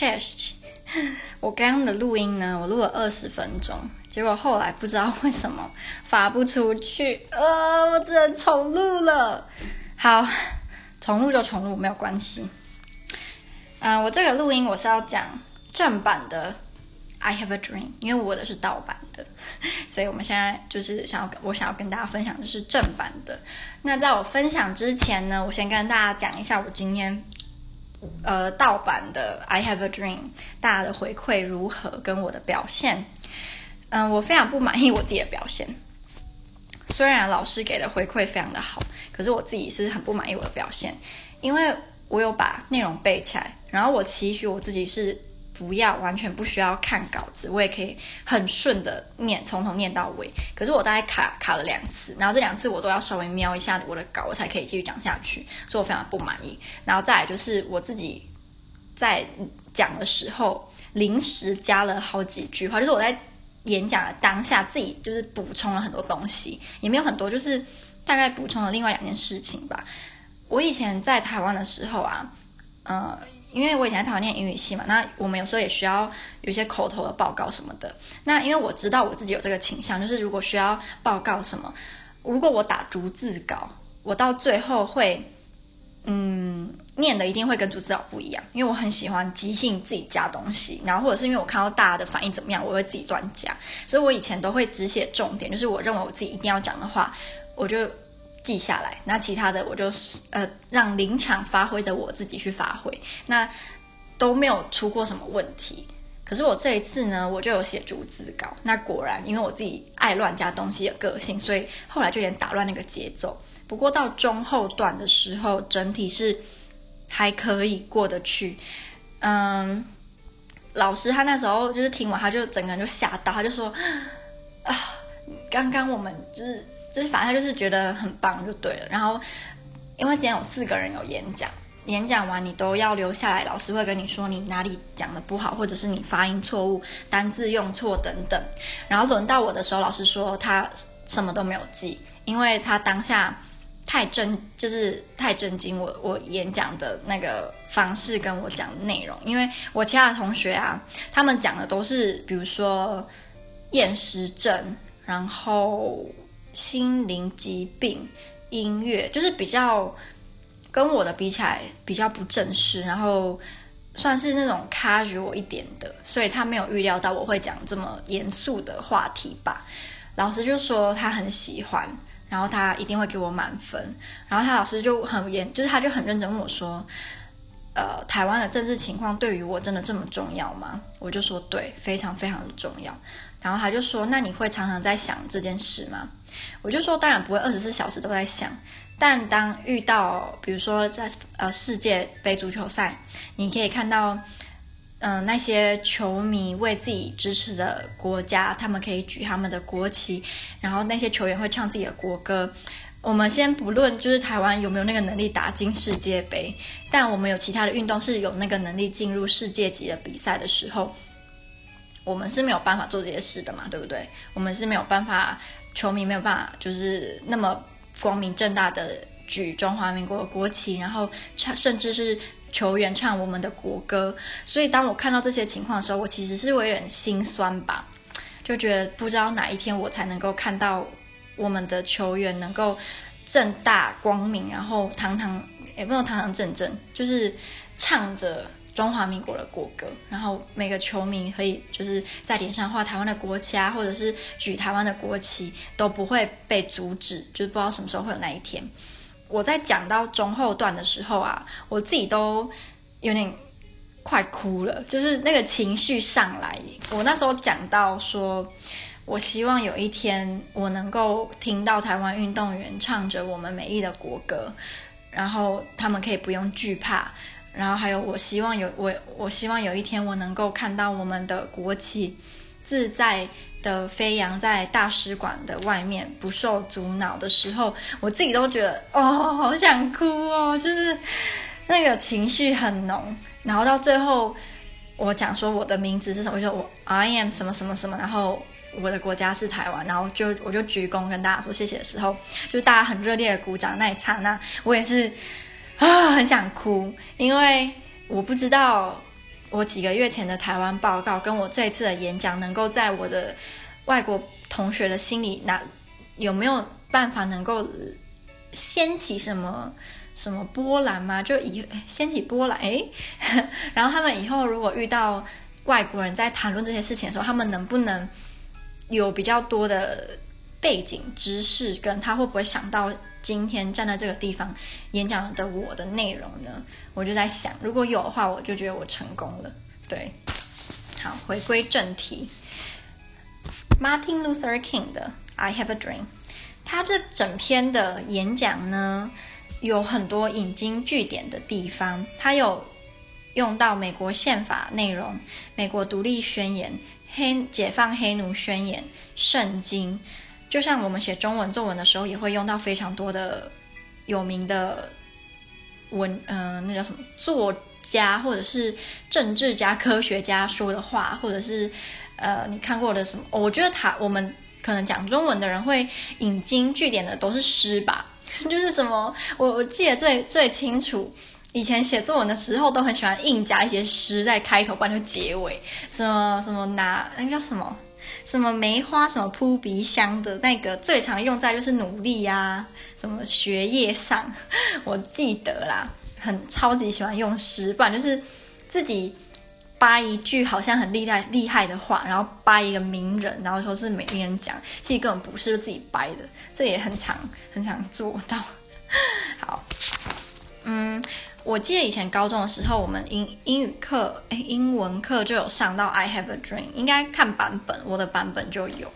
chest。我刚刚的录音呢，我录了二十分钟，结果后来不知道为什么发不出去，呃，我只能重录了。好，重录就重录，没有关系。嗯、我这个录音我是要讲正版的。I have a dream，因为我的是盗版的，所以我们现在就是想要，我想要跟大家分享的是正版的。那在我分享之前呢，我先跟大家讲一下我今天呃盗版的 I have a dream，大家的回馈如何，跟我的表现。嗯、我非常不满意我自己的表现。虽然老师给的回馈非常的好，可是我自己是很不满意我的表现，因为我有把内容背起来，然后我期许我自己是。不要完全不需要看稿子，我也可以很顺的念，从头念到尾。可是我大概卡卡了两次，然后这两次我都要稍微瞄一下我的稿，我才可以继续讲下去，所以我非常不满意。然后再来就是我自己在讲的时候临时加了好几句话，就是我在演讲的当下自己就是补充了很多东西，也没有很多，就是大概补充了另外两件事情吧。我以前在台湾的时候啊，呃。因为我以前在台湾念英语系嘛，那我们有时候也需要有一些口头的报告什么的。那因为我知道我自己有这个倾向，就是如果需要报告什么，如果我打逐字稿，我到最后会，嗯，念的一定会跟逐字稿不一样，因为我很喜欢即兴自己加东西，然后或者是因为我看到大家的反应怎么样，我会自己乱加。所以我以前都会只写重点，就是我认为我自己一定要讲的话，我就。记下来，那其他的我就呃让临场发挥的我自己去发挥，那都没有出过什么问题。可是我这一次呢，我就有写逐字稿，那果然因为我自己爱乱加东西的个性，所以后来就有点打乱那个节奏。不过到中后段的时候，整体是还可以过得去。嗯，老师他那时候就是听完，他就整个人就吓到，他就说 啊，刚刚我们就是。就是反正就是觉得很棒就对了，然后因为今天有四个人有演讲，演讲完你都要留下来，老师会跟你说你哪里讲的不好，或者是你发音错误、单字用错等等。然后轮到我的时候，老师说他什么都没有记，因为他当下太震，就是太震惊我我演讲的那个方式跟我讲的内容，因为我其他的同学啊，他们讲的都是比如说厌食症，然后。心灵疾病、音乐，就是比较跟我的比起来比较不正式，然后算是那种 casual 一点的，所以他没有预料到我会讲这么严肃的话题吧。老师就说他很喜欢，然后他一定会给我满分。然后他老师就很严，就是他就很认真问我说：“呃，台湾的政治情况对于我真的这么重要吗？”我就说：“对，非常非常的重要。”然后他就说：“那你会常常在想这件事吗？”我就说，当然不会二十四小时都在想，但当遇到，比如说在呃世界杯足球赛，你可以看到，嗯、那些球迷为自己支持的国家，他们可以举他们的国旗，然后那些球员会唱自己的国歌。我们先不论就是台湾有没有那个能力打进世界杯，但我们有其他的运动是有那个能力进入世界级的比赛的时候，我们是没有办法做这些事的嘛，对不对？我们是没有办法。球迷没有办法，就是那么光明正大的举中华民国的国旗，然后唱，甚至是球员唱我们的国歌。所以当我看到这些情况的时候，我其实是有点心酸吧，就觉得不知道哪一天我才能够看到我们的球员能够正大光明，然后堂堂也不能堂堂正正，就是唱着。中华民国的国歌，然后每个球迷可以就是在脸上画台湾的国旗啊，或者是举台湾的国旗，都不会被阻止，就是不知道什么时候会有那一天。我在讲到中后段的时候啊，我自己都有点快哭了，就是那个情绪上来。我那时候讲到说，我希望有一天我能够听到台湾运动员唱着我们美丽的国歌，然后他们可以不用惧怕。然后还有，我希望有我，我希望有一天我能够看到我们的国旗自在的飞扬在大使馆的外面，不受阻挠的时候，我自己都觉得哦，好想哭哦，就是那个情绪很浓。然后到最后，我讲说我的名字是什么，我就我 I am 什么什么什么，然后我的国家是台湾，然后就我就鞠躬跟大家说谢谢的时候，就大家很热烈的鼓掌那一刹那，我也是。啊，很想哭，因为我不知道我几个月前的台湾报告，跟我这一次的演讲，能够在我的外国同学的心里，那有没有办法能够掀起什么什么波澜吗？就以掀起波澜，哎，然后他们以后如果遇到外国人在谈论这些事情的时候，他们能不能有比较多的背景知识，跟他会不会想到今天站在这个地方演讲的我的内容呢？我就在想，如果有的话，我就觉得我成功了。对，好，回归正题，Martin Luther King 的《I Have a Dream》，他这整篇的演讲呢，有很多引经据典的地方，他有用到美国宪法内容、美国独立宣言、黑解放黑奴宣言、圣经。就像我们写中文作文的时候，也会用到非常多的有名的文，嗯、呃，那叫什么作家或者是政治家、科学家说的话，或者是呃你看过的什么？我觉得他我们可能讲中文的人会引经据典的都是诗吧，就是什么我我记得最最清楚，以前写作文的时候都很喜欢硬加一些诗在开头，不然就结尾，什么什么拿那叫什么？什么梅花什么扑鼻香的那个最常用在就是努力啊，什么学业上，我记得啦，很超级喜欢用诗，不然就是自己扒一句好像很厉害厉害的话，然后扒一个名人，然后说是每个人讲，其实根本不是，自己掰的，这也很常很想做到。好，嗯。我记得以前高中的时候，我们英英语课，哎，英文课就有上到 I have a dream，应该看版本，我的版本就有。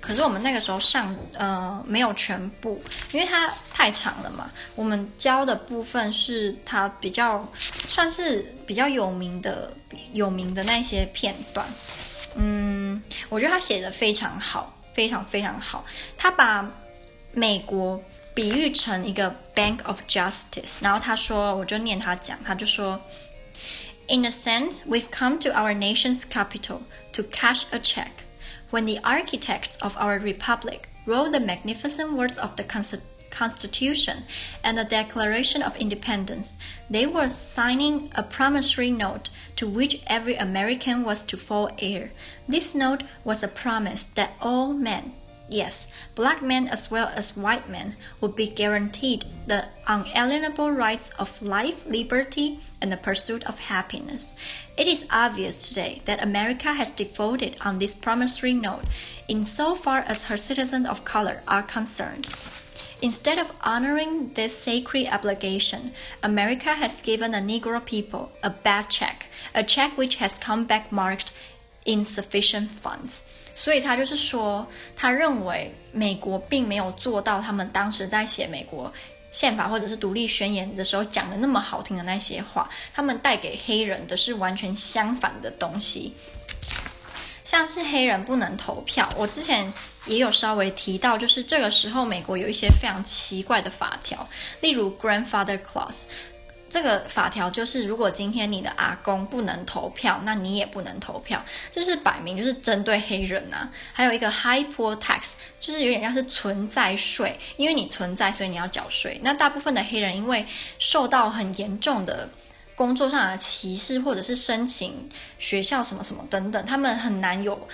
可是我们那个时候上，呃，没有全部，因为它太长了嘛。我们教的部分是它比较算是比较有名的、有名的那些片段。嗯，我觉得他写的非常好，非常非常好。他把美国。比喻成一个 bank of justice，然后他说，我就念他讲，他就说，In a sense, we've come to our nation's capital to cash a check. When the architects of our republic wrote the magnificent words of the Constitution and the Declaration of Independence, they were signing a promissory note to which every American was to fall heir. This note was a promise that all men Yes, black men as well as white men would be guaranteed the unalienable rights of life, liberty, and the pursuit of happiness. It is obvious today that America has defaulted on this promissory note insofar as her citizens of color are concerned. Instead of honoring this sacred obligation, America has given the Negro people a bad check, a check which has come back marked insufficient funds. 所以他就是说，他认为美国并没有做到他们当时在写美国宪法或者是独立宣言的时候讲的那么好听的那些话，他们带给黑人的是完全相反的东西，像是黑人不能投票。我之前也有稍微提到，就是这个时候美国有一些非常奇怪的法条，例如 Grandfather Clause。这个法条就是，如果今天你的阿公不能投票，那你也不能投票，就是摆明就是针对黑人呐、啊。还有一个 high poll tax，就是有点像是存在税，因为你存在，所以你要缴税。那大部分的黑人因为受到很严重的工作上的歧视，或者是申请学校什么什么等等，他们很难有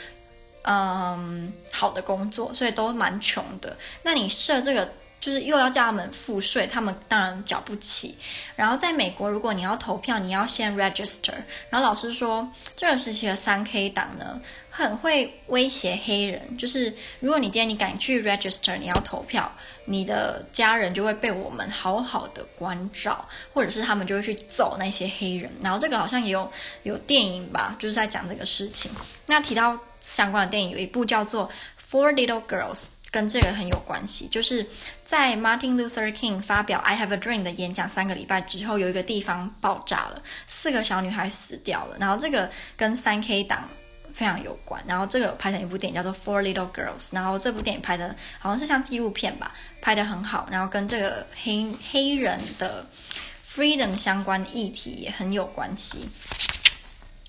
嗯好的工作，所以都蛮穷的。那你设这个。就是又要叫他们付税，他们当然缴不起。然后在美国，如果你要投票，你要先 register。然后老师说，这个时期的三 K 党呢，很会威胁黑人。就是如果你今天你敢去 register，你要投票，你的家人就会被我们好好的关照，或者是他们就会去揍那些黑人。然后这个好像也有有电影吧，就是在讲这个事情。那提到相关的电影，有一部叫做《Four Little Girls》。跟这个很有关系，就是在 Martin Luther King 发表 I Have a Dream 的演讲三个礼拜之后，有一个地方爆炸了，四个小女孩死掉了。然后这个跟三 K 党非常有关。然后这个拍成一部电影叫做 Four Little Girls，然后这部电影拍的好像是像纪录片吧，拍得很好。然后跟这个黑黑人的 freedom 相关的议题也很有关系。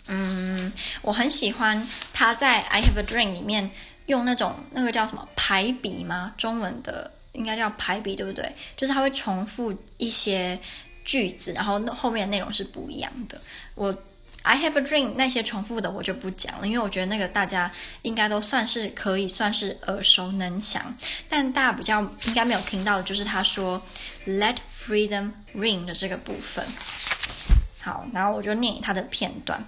嗯，我很喜欢他在 I Have a Dream 里面。用那种那个叫什么排比吗？中文的应该叫排比，对不对？就是它会重复一些句子，然后后面的内容是不一样的。我 I have a dream 那些重复的我就不讲了，因为我觉得那个大家应该都算是可以算是耳熟能详。但大家比较应该没有听到的就是他说 Let freedom ring 的这个部分。好，然后我就念他的片段。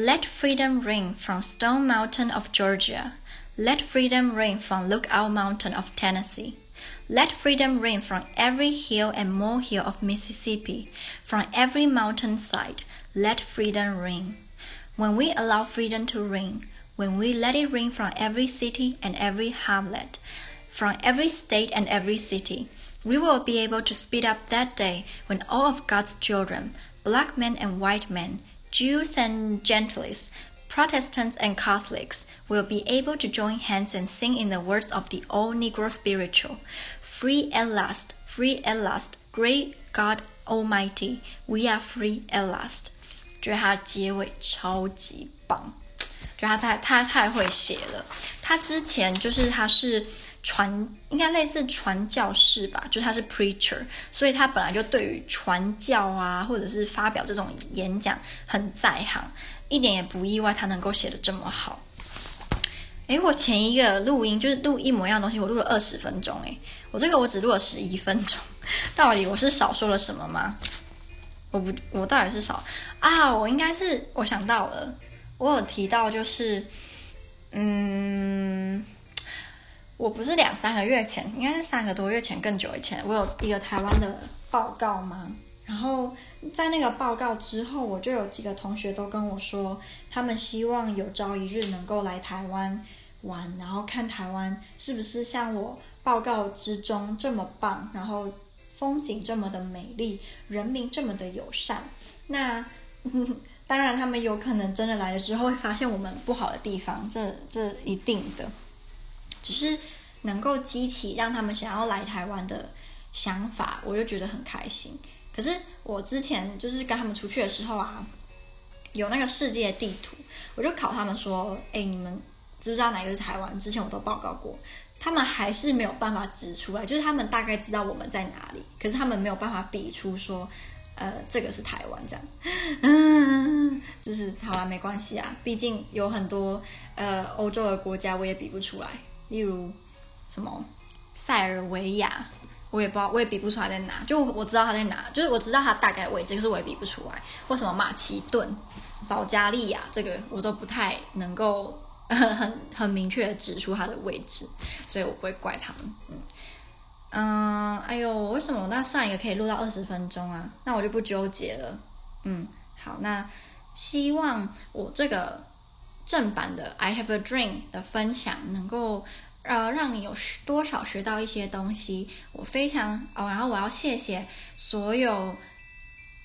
Let freedom ring from Stone Mountain of Georgia. Let freedom ring from Lookout Mountain of Tennessee. Let freedom ring from every hill and molehill of Mississippi, from every mountainside. Let freedom ring. When we allow freedom to ring, when we let it ring from every city and every hamlet, from every state and every city, we will be able to speed up that day when all of God's children, black men and white men, Jews and Gentiles, Protestants and Catholics, will be able to join hands and sing in the words of the old Negro spiritual. Free at last, free at last, great God Almighty, we are free at last。觉得他结尾超级棒，觉得他太他太会写了。他之前就是他是 传，应该类似传教士吧，就他是 preacher，所以他本来就对于传教啊，或者是发表这种演讲很在行，一点也不意外他能够写得这么好。诶，我前一个录音就是录一模一样的东西，我录了二十分钟。诶，我这个我只录了十一分钟，到底我是少说了什么吗？我不，我到底是少啊？我应该是我想到了，我有提到就是，嗯，我不是两三个月前，应该是三个多月前，更久以前，我有一个台湾的报告吗？然后在那个报告之后，我就有几个同学都跟我说，他们希望有朝一日能够来台湾玩，然后看台湾是不是像我报告之中这么棒，然后风景这么的美丽，人民这么的友善。那当然，他们有可能真的来了之后会发现我们不好的地方，这这一定的，只是能够激起让他们想要来台湾的想法，我就觉得很开心。可是我之前就是跟他们出去的时候啊，有那个世界地图，我就考他们说：“哎，你们知不知道哪个是台湾？”之前我都报告过，他们还是没有办法指出来。就是他们大概知道我们在哪里，可是他们没有办法比出说，呃，这个是台湾这样。嗯，就是好了，没关系啊，毕竟有很多呃欧洲的国家我也比不出来，例如什么塞尔维亚。我也不知道，我也比不出来在哪。就我知道他在哪，就是我知道他大概位置，可是我也比不出来。为什么马其顿、保加利亚这个我都不太能够 很很明确的指出它的位置，所以我不会怪他们。嗯嗯，哎呦，为什么那上一个可以录到二十分钟啊？那我就不纠结了。嗯，好，那希望我这个正版的《I Have a Dream》的分享能够。呃，让你有多少学到一些东西，我非常哦。然后我要谢谢所有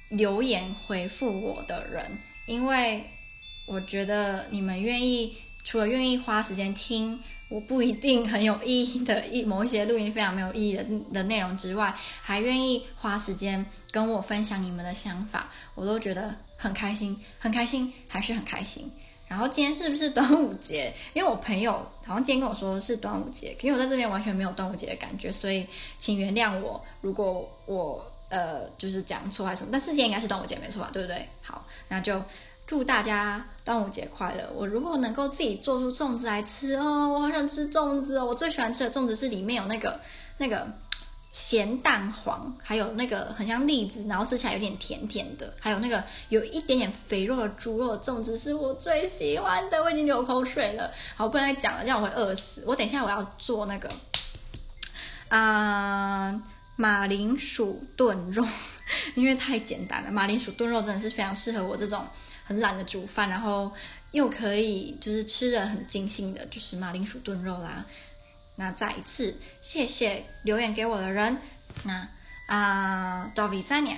留言回复我的人，因为我觉得你们愿意除了愿意花时间听我不一定很有意义的一某一些录音非常没有意义的的内容之外，还愿意花时间跟我分享你们的想法，我都觉得很开心，很开心，还是很开心。然后今天是不是端午节？因为我朋友好像今天跟我说是端午节，因为我在这边完全没有端午节的感觉，所以请原谅我，如果我呃就是讲错还是什么，但是今天应该是端午节没错吧？对不对？好，那就祝大家端午节快乐。我如果能够自己做出粽子来吃哦，我好想吃粽子哦，我最喜欢吃的粽子是里面有那个那个。咸蛋黄，还有那个很像栗子，然后吃起来有点甜甜的，还有那个有一点点肥肉的猪肉粽子是我最喜欢的，我已经流口水了。好，不能再讲了，这样我会饿死。我等一下我要做那个啊、呃、马铃薯炖肉，因为太简单了。马铃薯炖肉真的是非常适合我这种很懒得煮饭，然后又可以就是吃得很尽兴的，就是马铃薯炖肉啦。那再一次谢谢留言给我的人，那啊，到第三年。